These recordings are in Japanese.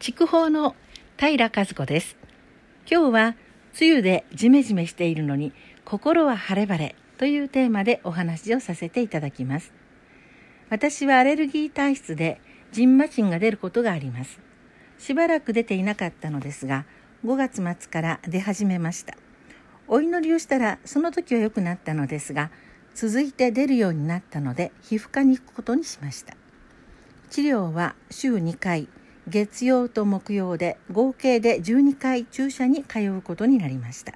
筑豊の平和子です。今日は梅雨でジメジメしているのに心は晴れ晴れというテーマでお話をさせていただきます。私はアレルギー体質でジンマシンが出ることがあります。しばらく出ていなかったのですが、5月末から出始めました。お祈りをしたらその時は良くなったのですが、続いて出るようになったので皮膚科に行くことにしました。治療は週2回、月曜と木曜で合計で12回注射に通うことになりました。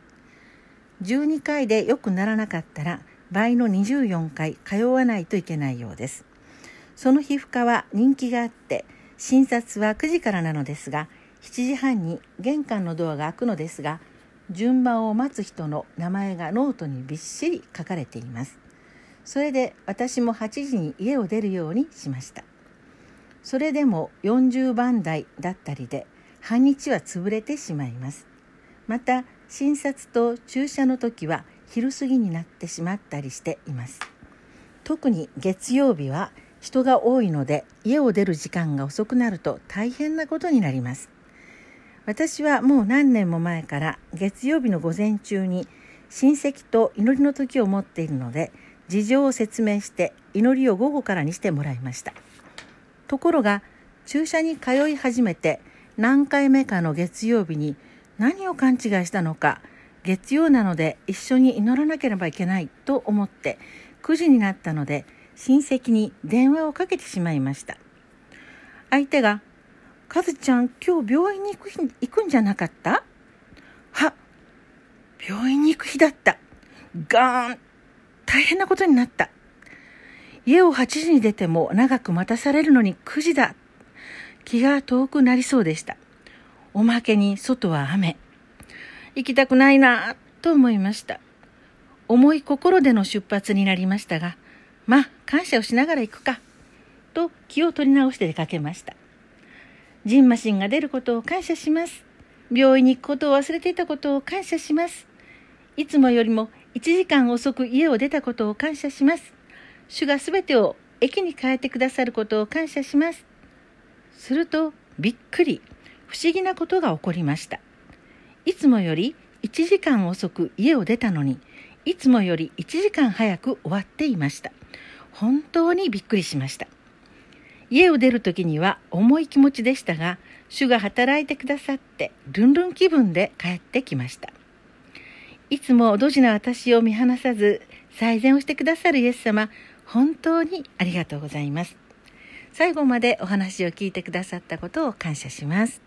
12回で良くならなかったら倍の24回通わないといけないようです。その皮膚科は人気があって診察は9時からなのですが7時半に玄関のドアが開くのですが順番を待つ人の名前がノートにびっしり書かれています。それで私も8時に家を出るようにしました。それでも40番台だったりで半日は潰れてしまいます。また診察と注射の時は昼過ぎになってしまったりしています。特に月曜日は人が多いので家を出る時間が遅くなると大変なことになります。私はもう何年も前から月曜日の午前中に親戚と祈りの時を持っているので事情を説明して祈りを午後からにしてもらいました。ところが注射に通い始めて何回目かの月曜日に何を勘違いしたのか月曜なので一緒に祈らなければいけないと思って9時になったので親戚に電話をかけてしまいました。相手が「カズちゃん今日病院に行く行くんじゃなかった?」は病院に行く日だった。ガーン。大変なことになった。家を8時に出ても長く待たされるのに9時だ。気が遠くなりそうでした。おまけに外は雨。行きたくないなと思いました。重い心での出発になりましたが、まあ感謝をしながら行くか。と気を取り直して出かけました。ジンマシンが出ることを感謝します。病院に行くことを忘れていたことを感謝します。いつもよりも1時間遅く家を出たことを感謝します。主がすべてを駅に変えてくださることを感謝します。すると、びっくり、不思議なことが起こりました。いつもより1時間遅く家を出たのに、いつもより1時間早く終わっていました。本当にびっくりしました。家を出る時には重い気持ちでしたが、主が働いてくださって、ルンルン気分で帰ってきました。いつもドジな私を見放さず、最善をしてくださるイエス様、本当にありがとうございます。最後までお話を聞いてくださったことを感謝します。